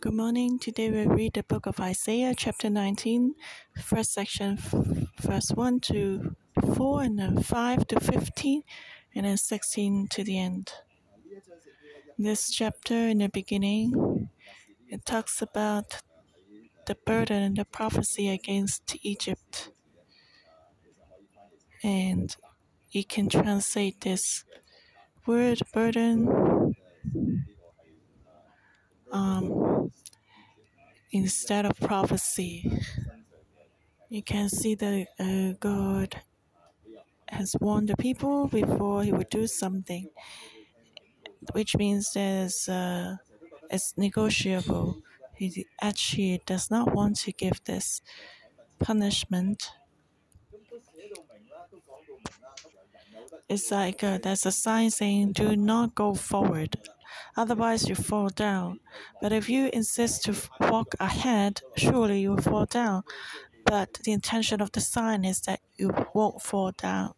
Good morning. Today we read the book of Isaiah, chapter 19, first section, verse 1 to 4, and then 5 to 15, and then 16 to the end. This chapter, in the beginning, it talks about the burden and the prophecy against Egypt. And you can translate this word burden um, instead of prophecy. You can see that uh, God has warned the people before He would do something, which means there's uh, it's negotiable. He actually does not want to give this punishment. It's like uh, there's a sign saying, "Do not go forward." Otherwise you fall down. But if you insist to walk ahead, surely you will fall down. But the intention of the sign is that you won't fall down.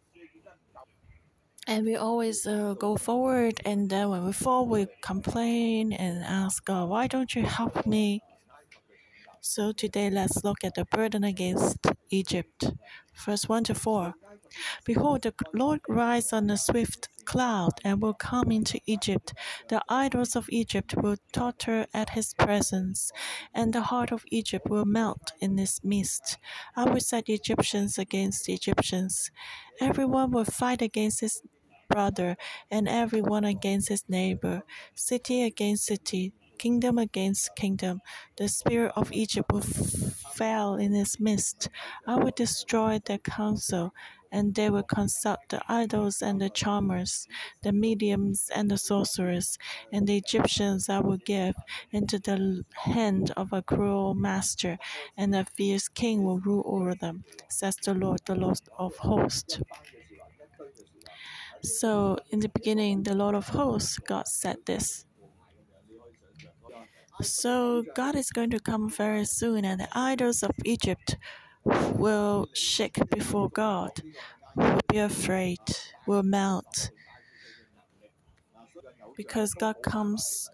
And we always uh, go forward, and then when we fall, we complain and ask God, Why don't you help me? So today, let's look at the burden against Egypt. Verse 1 to 4. Behold, the Lord rides on a swift cloud and will come into Egypt. The idols of Egypt will totter at his presence, and the heart of Egypt will melt in his midst. I will set Egyptians against Egyptians. Everyone will fight against his brother, and everyone against his neighbor, city against city, kingdom against kingdom. The spirit of Egypt will fail in its midst. I will destroy their counsel and they will consult the idols and the charmers, the mediums and the sorcerers, and the Egyptians I will give into the hand of a cruel master, and a fierce king will rule over them, says the Lord, the Lord of hosts. So, in the beginning, the Lord of hosts, God said this. So, God is going to come very soon, and the idols of Egypt will shake before God, will be afraid, will melt. Because God comes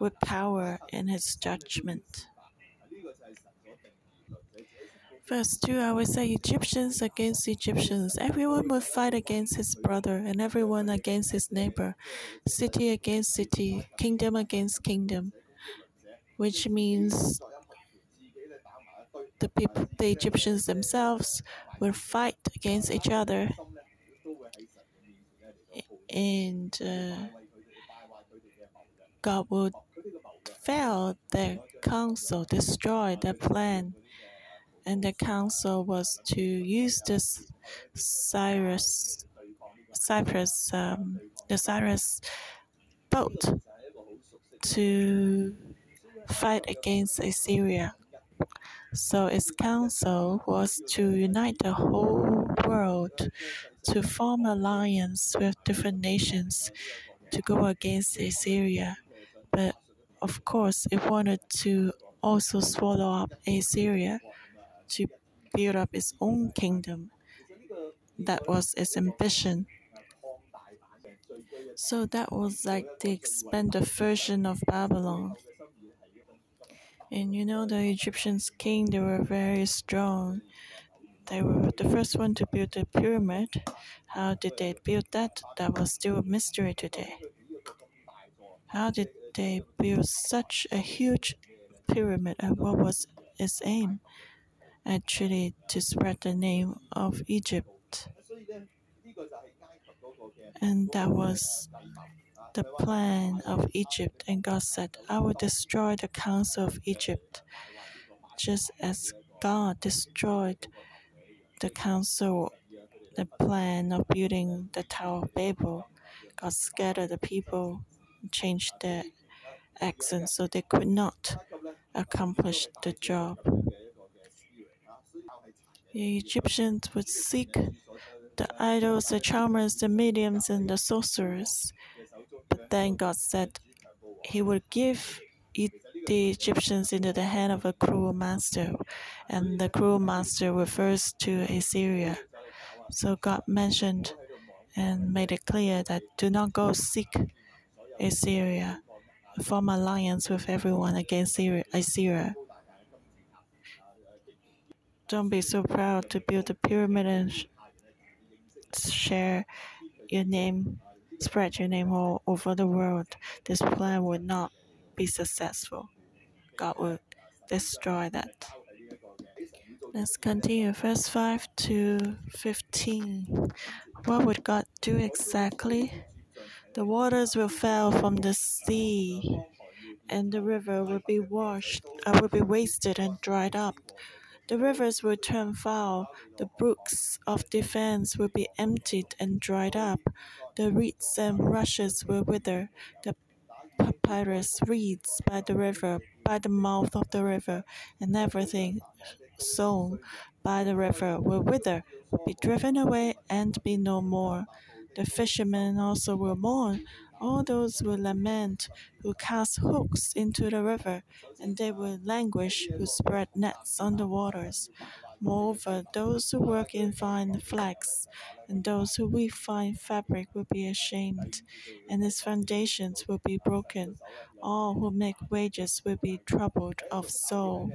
with power in his judgment. Verse 2 I will say Egyptians against Egyptians. Everyone will fight against his brother, and everyone against his neighbor, city against city, kingdom against kingdom, which means the people, the Egyptians themselves will fight against each other, and uh, God will fail their counsel, destroy their plan. And the counsel was to use this Cyrus, Cyprus, um, the Cyrus boat to fight against Assyria. So its counsel was to unite the whole world to form alliance with different nations to go against Assyria. But of course, it wanted to also swallow up Assyria to build up its own kingdom. That was its ambition. So that was like the expanded version of Babylon. And you know, the Egyptians king, they were very strong. They were the first one to build the pyramid. How did they build that? That was still a mystery today. How did they build such a huge pyramid and what was its aim? Actually, to spread the name of Egypt. And that was the plan of Egypt, and God said, I will destroy the council of Egypt, just as God destroyed the council, the plan of building the Tower of Babel. God scattered the people, and changed their accent so they could not accomplish the job. The Egyptians would seek the idols, the charmers, the mediums, and the sorcerers but then God said He would give the Egyptians into the hand of a cruel master, and the cruel master refers to Assyria. So God mentioned and made it clear that do not go seek Assyria. form alliance with everyone against Assyria. Don't be so proud to build a pyramid and share your name, spread your name all over the world. This plan would not be successful. God will destroy that. Let's continue. Verse 5 to 15. What would God do exactly? The waters will fail from the sea, and the river will be washed, uh, will be wasted and dried up. The rivers will turn foul, the brooks of defense will be emptied and dried up. The reeds and rushes will wither, the papyrus reeds by the river, by the mouth of the river, and everything sown by the river will wither, be driven away, and be no more. The fishermen also will mourn, all those will lament who cast hooks into the river, and they will languish who spread nets on the waters. Moreover, those who work in fine flax and those who weave fine fabric will be ashamed, and its foundations will be broken. All who make wages will be troubled of soul.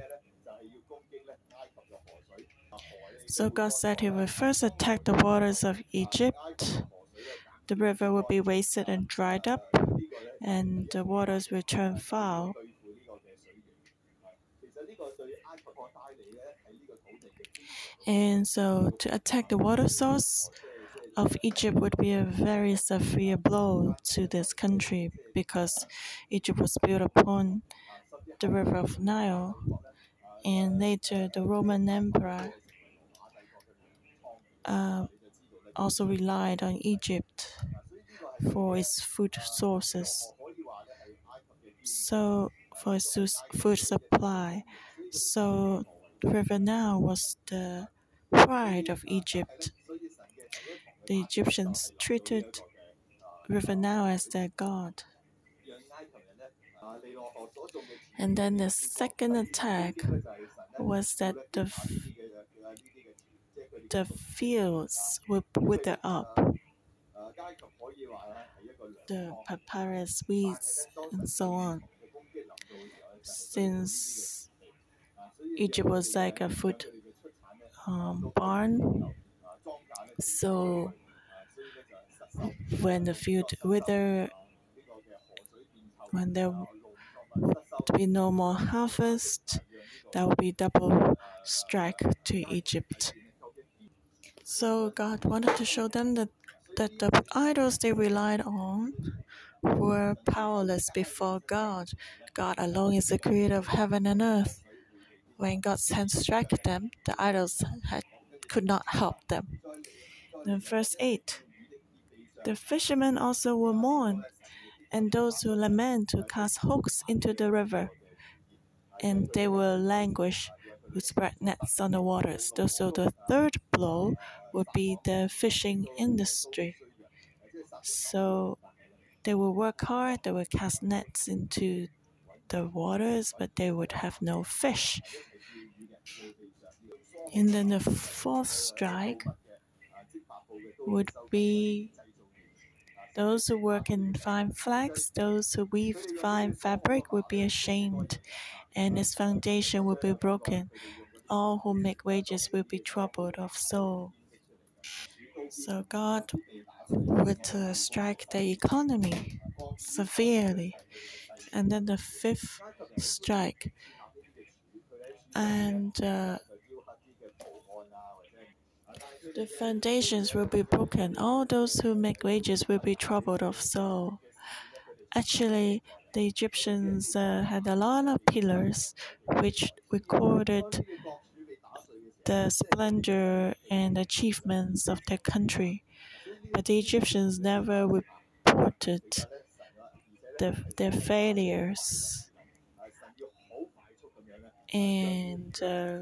So God said He will first attack the waters of Egypt the river will be wasted and dried up, and the waters will turn foul. And so, to attack the water source of Egypt would be a very severe blow to this country because Egypt was built upon the river of Nile, and later the Roman Empire uh, also relied on Egypt for its food sources. So, for its food supply. So, Nile was the pride of Egypt. The Egyptians treated Nile as their god. And then the second attack was that the the fields would wither up. The papyrus weeds and so on. Since Egypt was like a food um, barn, so when the field wither, when there would be no more harvest, that would be double strike to Egypt. So God wanted to show them that, that the idols they relied on were powerless before God. God alone is the creator of heaven and earth. When God's hand struck them, the idols had, could not help them. In verse 8, the fishermen also will mourn, and those who lament will cast hooks into the river, and they will languish who spread nets on the waters. So the third blow would be the fishing industry. So they will work hard, they will cast nets into the waters, but they would have no fish. And then the fourth strike would be those who work in fine flax, those who weave fine fabric would be ashamed, and its foundation will be broken. All who make wages will be troubled of soul. So God would uh, strike the economy severely. And then the fifth strike. And uh, the foundations will be broken. All those who make wages will be troubled of soul. Actually, the Egyptians uh, had a lot of pillars which recorded the splendor and achievements of their country. But the Egyptians never reported the, their failures. And uh,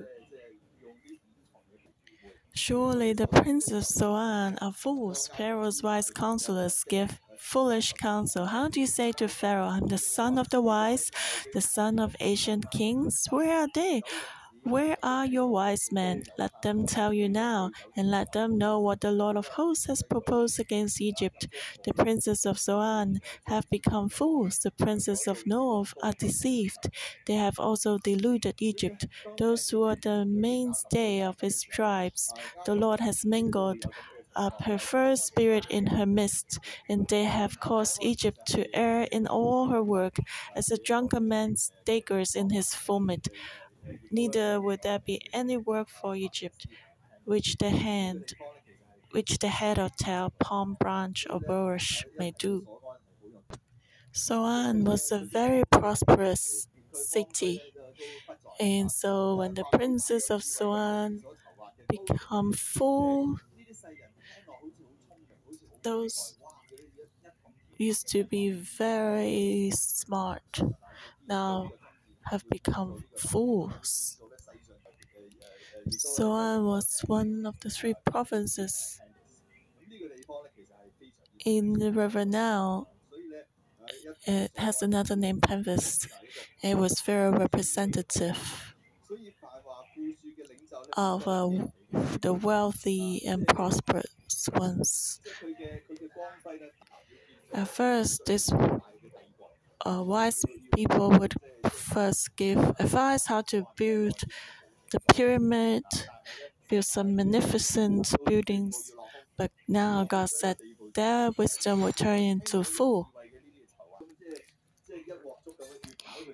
surely the princes of Zoan are fools. Pharaoh's wise counselors give foolish counsel. How do you say to Pharaoh, I'm the son of the wise, the son of ancient kings? Where are they? Where are your wise men? Let them tell you now, and let them know what the Lord of hosts has proposed against Egypt. The princes of Zoan have become fools, the princes of Noph are deceived. They have also deluded Egypt, those who are the mainstay of his tribes. The Lord has mingled a perverse spirit in her midst, and they have caused Egypt to err in all her work, as a drunken man staggers in his vomit. Neither would there be any work for Egypt, which the hand, which the head or tail, palm branch or bulrush may do. Zoan was a very prosperous city, and so when the princes of Zoan become full those used to be very smart now have become fools. Zoan was one of the three provinces in the river Nile. It has another name, Penvis. It was very representative of uh, the wealthy and prosperous ones. At first, this uh, wise people would first give advice how to build the pyramid, build some magnificent buildings. But now God said their wisdom will turn into fool.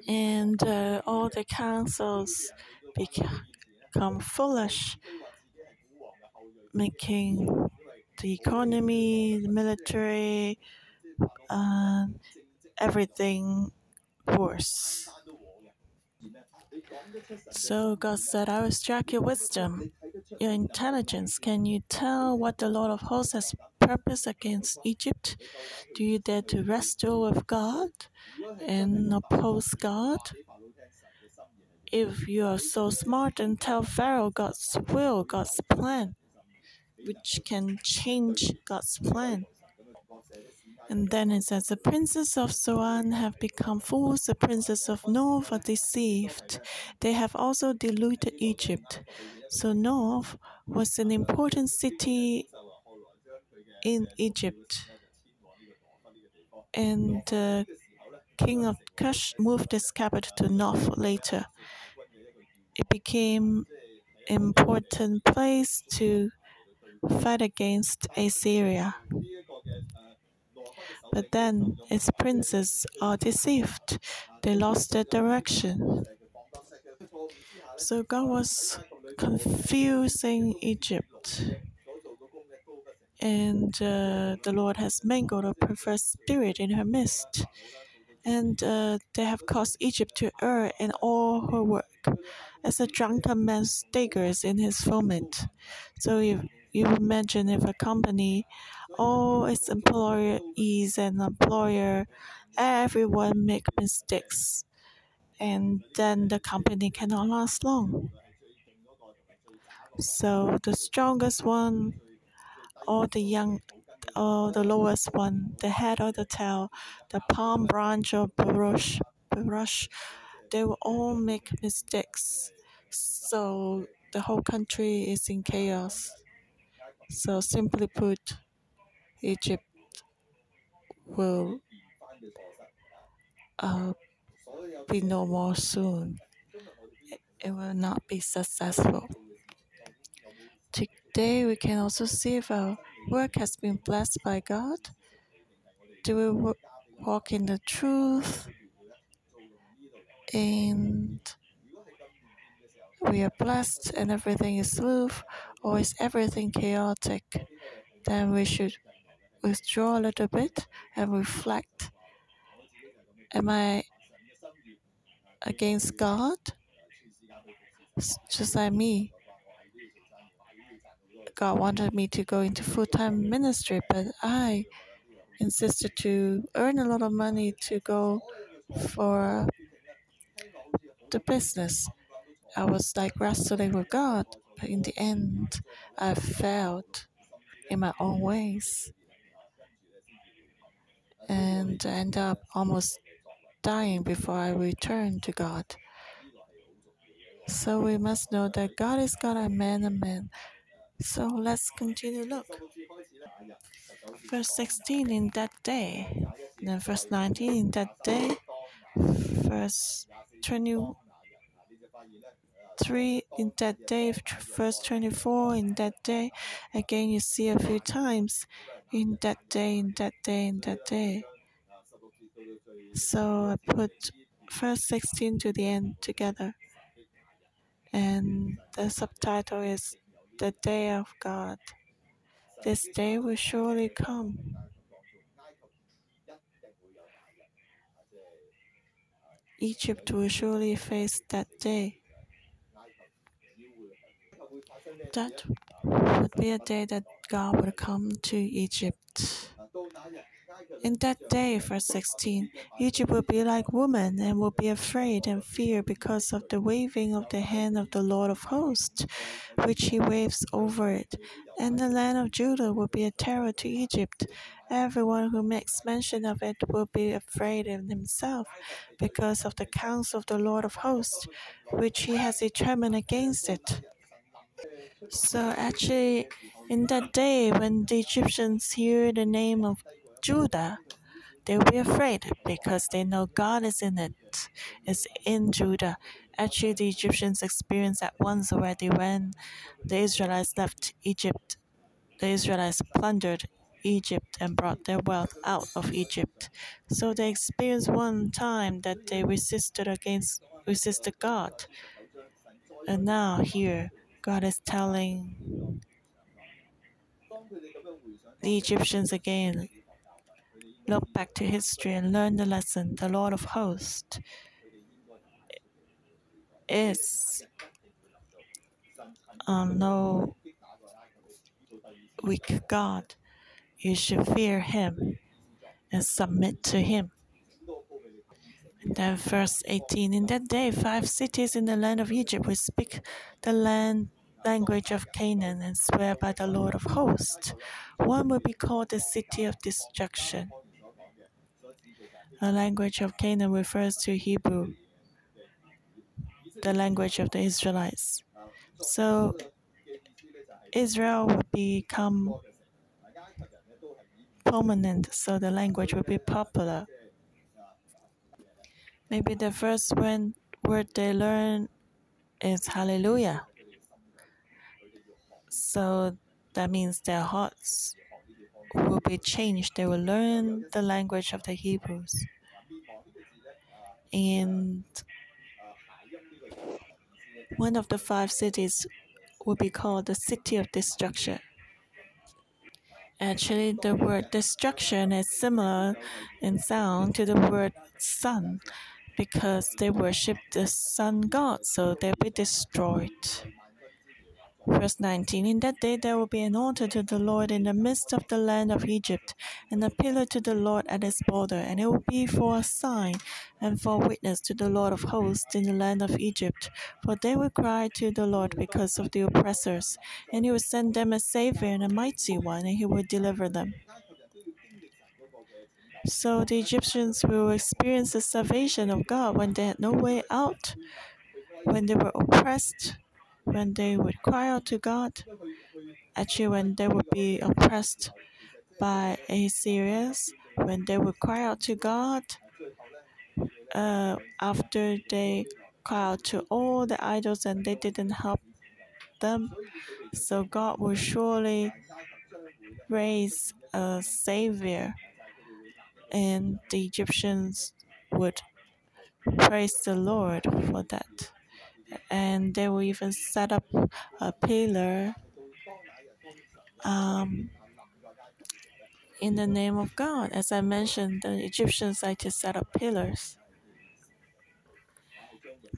And uh, all the councils become foolish, making the economy, the military, uh, everything worse. So God said, I will strike your wisdom, your intelligence. Can you tell what the Lord of hosts has purposed against Egypt? Do you dare to wrestle with God and oppose God? If you are so smart, then tell Pharaoh God's will, God's plan which can change God's plan. And then it says, The princes of Zoan have become fools, the princes of Noph are deceived. They have also deluded Egypt. So Noph was an important city in Egypt. And the king of Kush moved his capital to Noph later. It became important place to fight against Assyria. But then its princes are deceived, they lost their direction. So God was confusing Egypt. And uh, the Lord has mangled a perverse spirit in her midst. And uh, they have caused Egypt to err in all her work, as a drunken man staggers in his vomit. So if you imagine if a company, all its employees and employer, everyone make mistakes, and then the company cannot last long. So the strongest one, or the young, or the lowest one, the head or the tail, the palm branch or brush, brush, they will all make mistakes. So the whole country is in chaos. So, simply put, Egypt will uh, be no more soon. It will not be successful. Today, we can also see if our work has been blessed by God. Do we walk in the truth? And we are blessed and everything is smooth, or is everything chaotic? Then we should withdraw a little bit and reflect. Am I against God? Just like me. God wanted me to go into full time ministry, but I insisted to earn a lot of money to go for the business. I was like wrestling with God, but in the end, I failed in my own ways and end up almost dying before I return to God. So we must know that God is God and man and man. So let's continue look. Verse 16 in that day. Then verse 19 in that day. Verse 23 in that day. Verse 24 in that day. Again, you see a few times in that day, in that day, in that day. So I put verse 16 to the end together. And the subtitle is The Day of God. This day will surely come. Egypt will surely face that day. That would be a day that God would come to Egypt. In that day, verse 16, Egypt will be like woman and will be afraid and fear because of the waving of the hand of the Lord of hosts, which he waves over it. And the land of Judah will be a terror to Egypt. Everyone who makes mention of it will be afraid in himself because of the counsel of the Lord of hosts, which he has determined against it. So actually, in that day, when the Egyptians hear the name of Judah, they will be afraid because they know God is in it, is in Judah. Actually, the Egyptians experienced that once already when the Israelites left Egypt. The Israelites plundered Egypt and brought their wealth out of Egypt. So they experienced one time that they resisted against resisted God. And now here God is telling the Egyptians again look back to history and learn the lesson. The Lord of hosts is um, no weak God. You should fear Him and submit to Him. Then, verse 18 In that day, five cities in the land of Egypt will speak the land language of Canaan and swear by the Lord of hosts. One will be called the city of destruction. The language of Canaan refers to Hebrew, the language of the Israelites. So Israel would become prominent, so the language would be popular. Maybe the first word they learn is Hallelujah. So that means their hearts will be changed. They will learn the language of the Hebrews. And one of the five cities will be called the city of destruction. Actually, the word destruction is similar in sound to the word sun because they worship the sun god, so they'll be destroyed. Verse 19 In that day there will be an altar to the Lord in the midst of the land of Egypt, and a pillar to the Lord at its border, and it will be for a sign and for witness to the Lord of hosts in the land of Egypt. For they will cry to the Lord because of the oppressors, and he will send them a Savior and a mighty one, and he will deliver them. So the Egyptians will experience the salvation of God when they had no way out, when they were oppressed when they would cry out to God, actually, when they would be oppressed by Assyrians, when they would cry out to God, uh, after they cry out to all the idols and they didn't help them, so God will surely raise a savior, and the Egyptians would praise the Lord for that and they will even set up a pillar um, in the name of God. As I mentioned, the Egyptians like to set up pillars.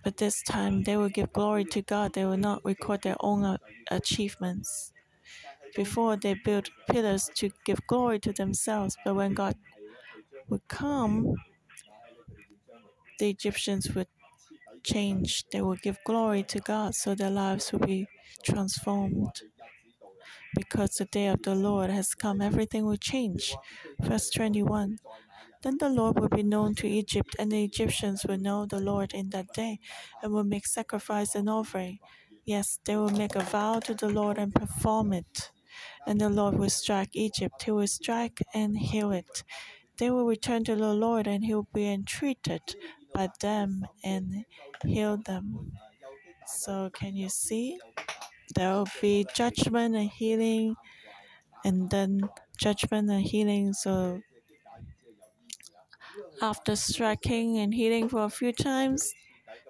But this time they will give glory to God. They will not record their own achievements. Before they built pillars to give glory to themselves, but when God would come, the Egyptians would change. They will give glory to God, so their lives will be transformed. Because the day of the Lord has come, everything will change. Verse 21 Then the Lord will be known to Egypt, and the Egyptians will know the Lord in that day, and will make sacrifice and offering. Yes, they will make a vow to the Lord and perform it. And the Lord will strike Egypt, he will strike and heal it. They will return to the Lord, and he will be entreated by them and heal them. So, can you see? There will be judgment and healing, and then judgment and healing. So, after striking and healing for a few times,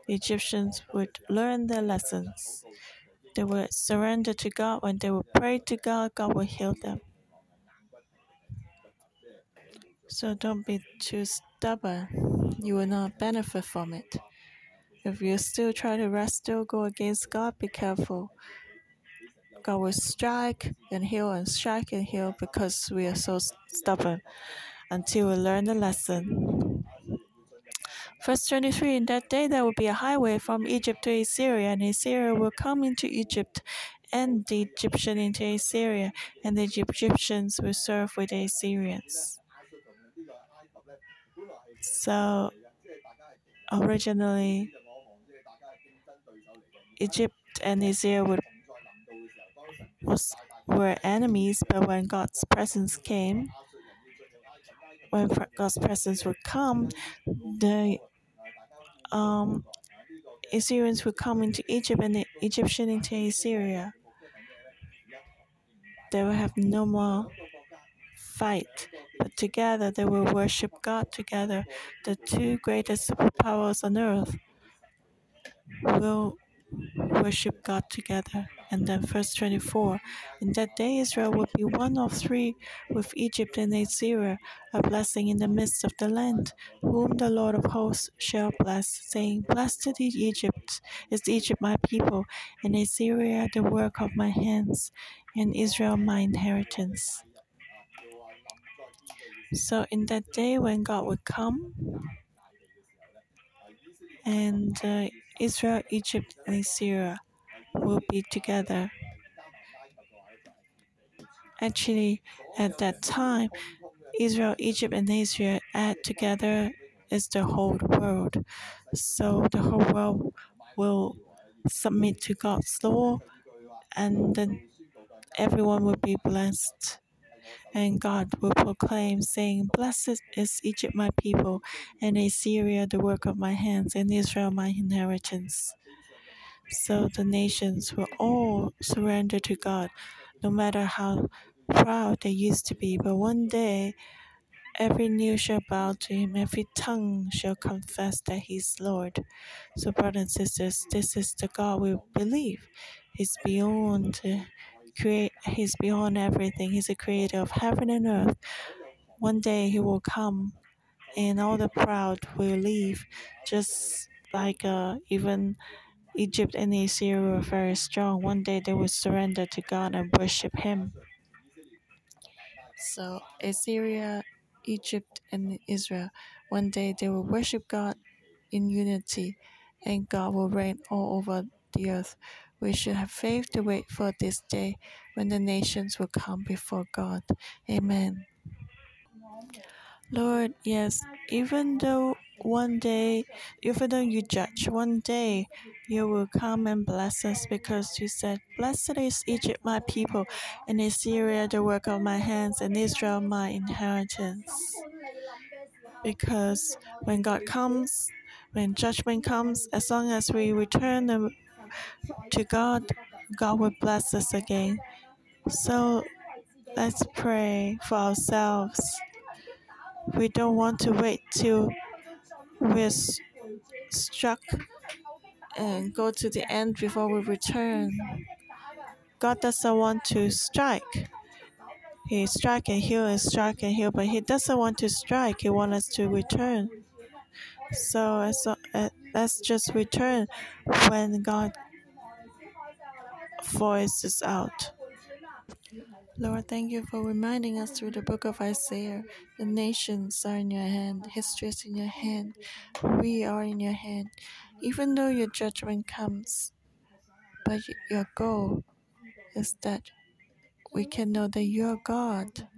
the Egyptians would learn their lessons. They would surrender to God. When they would pray to God, God will heal them. So don't be too stubborn. You will not benefit from it. If you still try to rest, still go against God, be careful. God will strike and heal and strike and heal because we are so stubborn until we learn the lesson. Verse 23 In that day there will be a highway from Egypt to Assyria, and Assyria will come into Egypt, and the Egyptian into Assyria, and the Egyptians will serve with the Assyrians. So, originally, Egypt and Assyria would, was, were enemies, but when God's presence came, when God's presence would come, the um, Assyrians would come into Egypt and the Egyptian into Assyria. They will have no more fight, but together they will worship God together. The two greatest superpowers on earth will worship God together. And then verse 24 In that day Israel will be one of three with Egypt and Assyria, a blessing in the midst of the land, whom the Lord of hosts shall bless, saying, Blessed is Egypt, is Egypt my people, and Assyria the work of my hands, and Israel my inheritance. So in that day when God would come, and uh, Israel, Egypt, and Assyria will be together. Actually, at that time, Israel, Egypt, and Assyria add together is the whole world. So the whole world will submit to God's law, and then everyone will be blessed. And God will proclaim, saying, Blessed is Egypt, my people, and Assyria, the work of my hands, and Israel, my inheritance. So the nations will all surrender to God, no matter how proud they used to be. But one day, every knee shall bow to him, every tongue shall confess that he is Lord. So, brothers and sisters, this is the God we believe. He's beyond create. He's beyond everything. He's the creator of heaven and earth. One day he will come, and all the proud will leave, just like uh, even Egypt and Assyria were very strong. One day they will surrender to God and worship Him. So Assyria, Egypt, and Israel, one day they will worship God in unity, and God will reign all over the earth. We should have faith to wait for this day when the nations will come before God. Amen. Lord, yes, even though one day, even though you judge, one day you will come and bless us because you said, Blessed is Egypt, my people, and Assyria, the work of my hands, and Israel, my inheritance. Because when God comes, when judgment comes, as long as we return to God, God will bless us again. So let's pray for ourselves. We don't want to wait till we're struck and go to the end before we return. God doesn't want to strike. He strike and heal and strike and heal, but He doesn't want to strike. He wants us to return. So uh, let's just return when God voices out. Lord, thank you for reminding us through the book of Isaiah the nations are in your hand, history is in your hand, we are in your hand. Even though your judgment comes, but your goal is that we can know that you are God.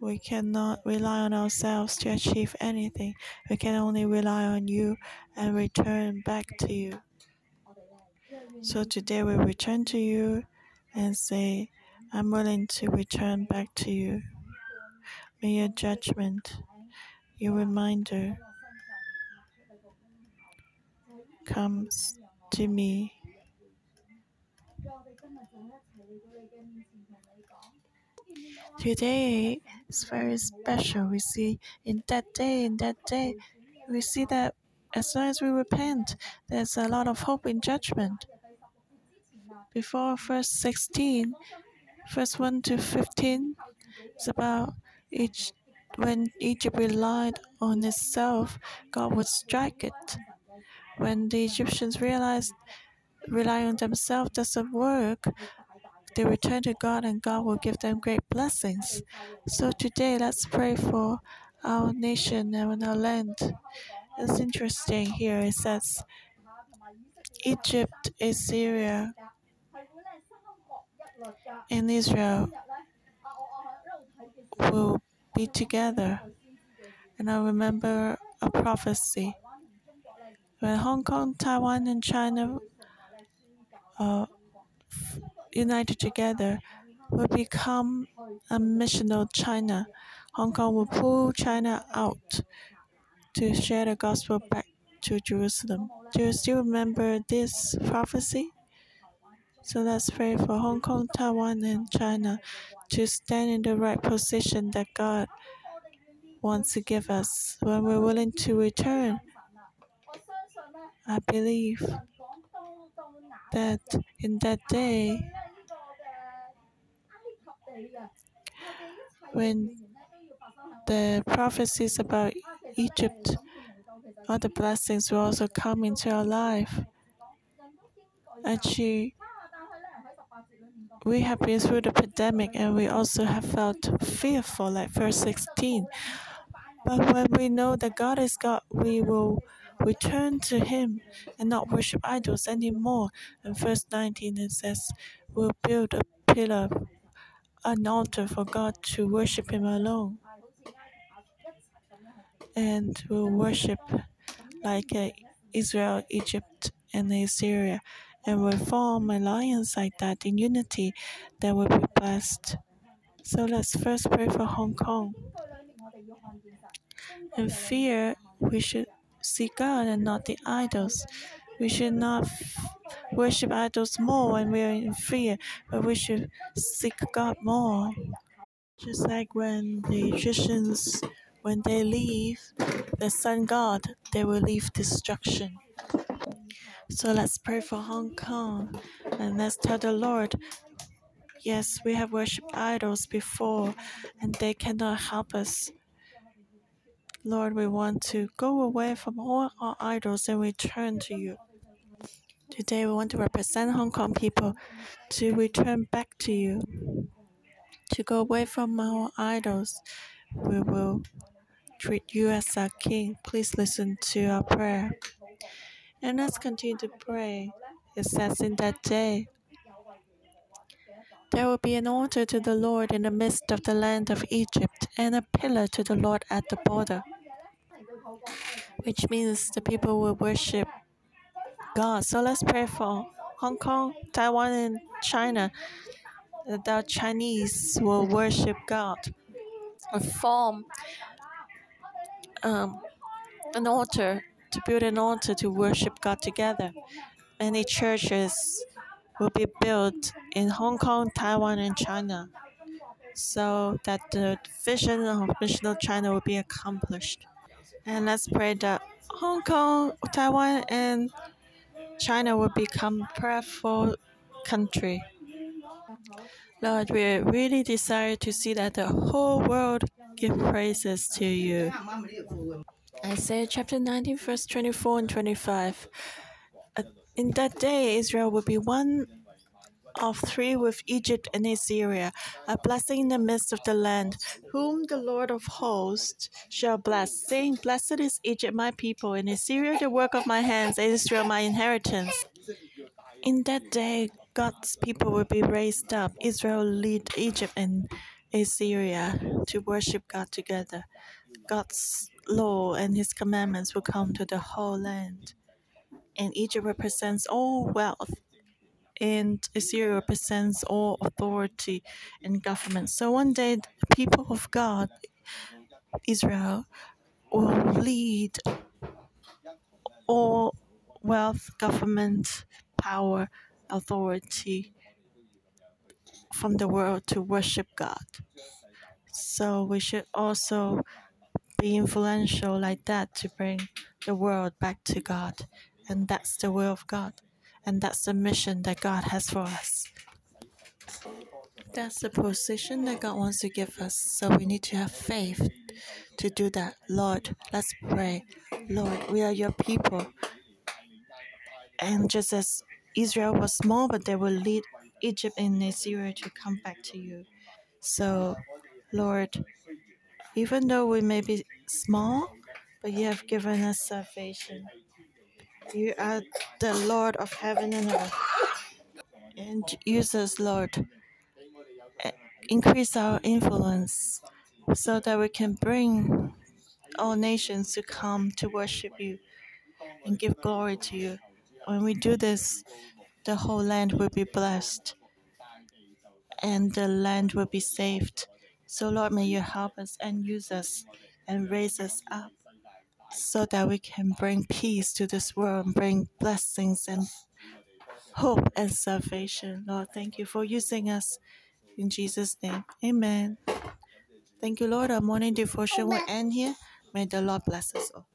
We cannot rely on ourselves to achieve anything. We can only rely on you and return back to you. So today we return to you and say, I'm willing to return back to you. May your judgment, your reminder comes to me. Today is very special. We see in that day, in that day, we see that as long as we repent, there's a lot of hope in judgment. Before verse 16, verse 1 to 15, it's about each when Egypt relied on itself, God would strike it. When the Egyptians realized relying on themselves doesn't work, they return to God and God will give them great blessings. So today, let's pray for our nation and our land. It's interesting here. It says Egypt, Assyria, and Israel will be together. And I remember a prophecy when Hong Kong, Taiwan, and China uh, united together will become a missional China. Hong Kong will pull China out to share the gospel back to Jerusalem. Do you still remember this prophecy? So let's pray for Hong Kong, Taiwan, and China to stand in the right position that God wants to give us when we're willing to return. I believe that in that day, when the prophecies about Egypt, the blessings will also come into our life. Actually, we have been through the pandemic and we also have felt fearful, like verse 16. But when we know that God is God, we will return to Him and not worship idols anymore. In verse 19, it says, We'll build a pillar, an altar for God to worship Him alone. And we'll worship like uh, Israel, Egypt, and Assyria. And we'll form alliance like that in unity that will be blessed. So let's first pray for Hong Kong. In fear, we should see God and not the idols. We should not worship idols more when we are in fear, but we should seek God more. Just like when the Egyptians, when they leave the sun god, they will leave destruction. So let's pray for Hong Kong and let's tell the Lord, yes, we have worshipped idols before and they cannot help us. Lord, we want to go away from all our idols and return to you. Today, we want to represent Hong Kong people to return back to you, to go away from our idols. We will treat you as our King. Please listen to our prayer. And let's continue to pray. It says in that day, there will be an altar to the Lord in the midst of the land of Egypt, and a pillar to the Lord at the border which means the people will worship God. So let's pray for Hong Kong, Taiwan, and China. That the Chinese will worship God and form um, an altar to build an altar to worship God together. Many churches will be built in Hong Kong, Taiwan, and China so that the vision of missional China will be accomplished. And let's pray that Hong Kong, Taiwan, and China will become prayerful country. Lord, we really desire to see that the whole world give praises to you. Isaiah chapter 19, verse 24 and 25. Uh, in that day, Israel will be one of three with Egypt and Assyria, a blessing in the midst of the land, whom the Lord of hosts shall bless, saying, Blessed is Egypt, my people, and Assyria, the work of my hands, and Israel, my inheritance. In that day, God's people will be raised up. Israel will lead Egypt, and Assyria to worship God together. God's law and his commandments will come to the whole land. And Egypt represents all wealth, and Assyria represents all authority and government. So one day, the people of God, Israel, will lead all wealth, government, power, authority from the world to worship God. So we should also be influential like that to bring the world back to God. And that's the will of God. And that's the mission that God has for us. That's the position that God wants to give us. So we need to have faith to do that. Lord, let's pray. Lord, we are your people. And just as Israel was small, but they will lead Egypt and Assyria to come back to you. So, Lord, even though we may be small, but you have given us salvation. You are the Lord of heaven and earth. And use us, Lord. Eh, increase our influence so that we can bring all nations to come to worship you and give glory to you. When we do this, the whole land will be blessed and the land will be saved. So, Lord, may you help us and use us and raise us up so that we can bring peace to this world and bring blessings and hope and salvation. Lord, thank you for using us. In Jesus' name, amen. Thank you, Lord. Our morning devotion will end here. May the Lord bless us all.